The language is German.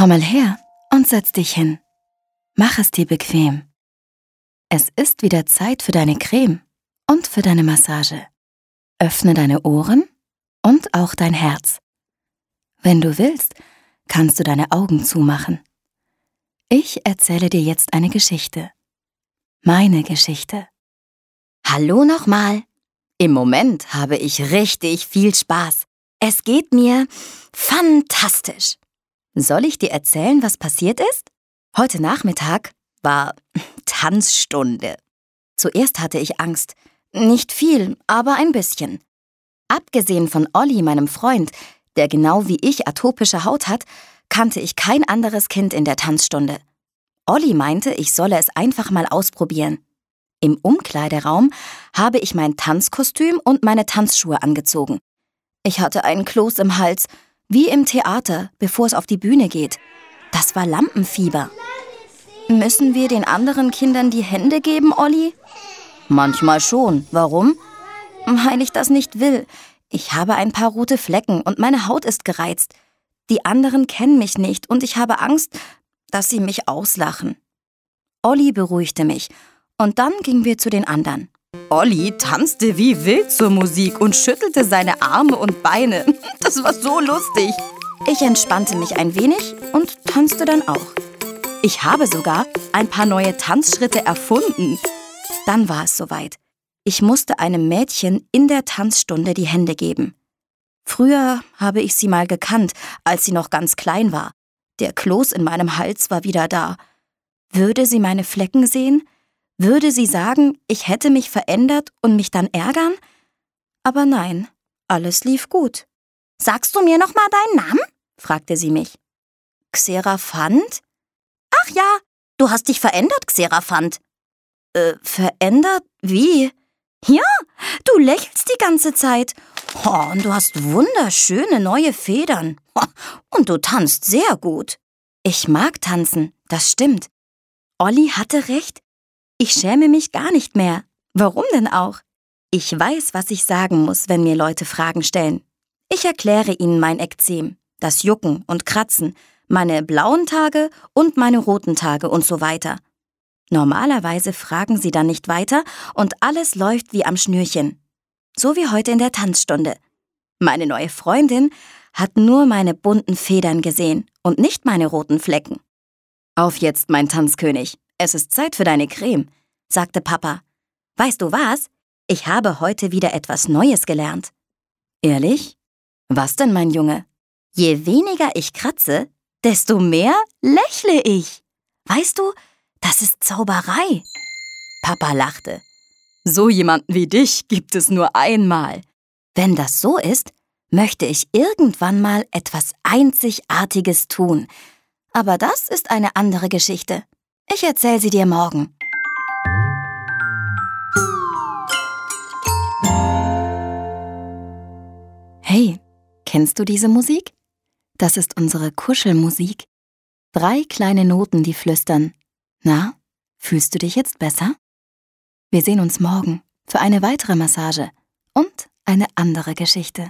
Komm mal her und setz dich hin. Mach es dir bequem. Es ist wieder Zeit für deine Creme und für deine Massage. Öffne deine Ohren und auch dein Herz. Wenn du willst, kannst du deine Augen zumachen. Ich erzähle dir jetzt eine Geschichte. Meine Geschichte. Hallo nochmal. Im Moment habe ich richtig viel Spaß. Es geht mir fantastisch. Soll ich dir erzählen, was passiert ist? Heute Nachmittag war Tanzstunde. Zuerst hatte ich Angst. Nicht viel, aber ein bisschen. Abgesehen von Olli, meinem Freund, der genau wie ich atopische Haut hat, kannte ich kein anderes Kind in der Tanzstunde. Olli meinte, ich solle es einfach mal ausprobieren. Im Umkleideraum habe ich mein Tanzkostüm und meine Tanzschuhe angezogen. Ich hatte einen Kloß im Hals, wie im Theater, bevor es auf die Bühne geht. Das war Lampenfieber. Müssen wir den anderen Kindern die Hände geben, Olli? Manchmal schon. Warum? Weil ich das nicht will. Ich habe ein paar rote Flecken und meine Haut ist gereizt. Die anderen kennen mich nicht und ich habe Angst, dass sie mich auslachen. Olli beruhigte mich und dann gingen wir zu den anderen. Olli tanzte wie wild zur Musik und schüttelte seine Arme und Beine. Das war so lustig. Ich entspannte mich ein wenig und tanzte dann auch. Ich habe sogar ein paar neue Tanzschritte erfunden. Dann war es soweit. Ich musste einem Mädchen in der Tanzstunde die Hände geben. Früher habe ich sie mal gekannt, als sie noch ganz klein war. Der Kloß in meinem Hals war wieder da. Würde sie meine Flecken sehen? Würde sie sagen, ich hätte mich verändert und mich dann ärgern? Aber nein, alles lief gut. Sagst du mir noch mal deinen Namen? fragte sie mich. Xeraphant? Ach ja, du hast dich verändert, Xeraphant. Äh, verändert? Wie? Ja, du lächelst die ganze Zeit. Oh, und du hast wunderschöne neue Federn. Und du tanzt sehr gut. Ich mag tanzen, das stimmt. Olli hatte recht. Ich schäme mich gar nicht mehr. Warum denn auch? Ich weiß, was ich sagen muss, wenn mir Leute Fragen stellen. Ich erkläre ihnen mein Ekzem, das Jucken und Kratzen, meine blauen Tage und meine roten Tage und so weiter. Normalerweise fragen sie dann nicht weiter und alles läuft wie am Schnürchen. So wie heute in der Tanzstunde. Meine neue Freundin hat nur meine bunten Federn gesehen und nicht meine roten Flecken. Auf jetzt, mein Tanzkönig. Es ist Zeit für deine Creme, sagte Papa. Weißt du was? Ich habe heute wieder etwas Neues gelernt. Ehrlich? Was denn, mein Junge? Je weniger ich kratze, desto mehr lächle ich. Weißt du, das ist Zauberei. Papa lachte. So jemanden wie dich gibt es nur einmal. Wenn das so ist, möchte ich irgendwann mal etwas Einzigartiges tun. Aber das ist eine andere Geschichte. Ich erzähle sie dir morgen. Hey, kennst du diese Musik? Das ist unsere Kuschelmusik. Drei kleine Noten, die flüstern. Na, fühlst du dich jetzt besser? Wir sehen uns morgen für eine weitere Massage und eine andere Geschichte.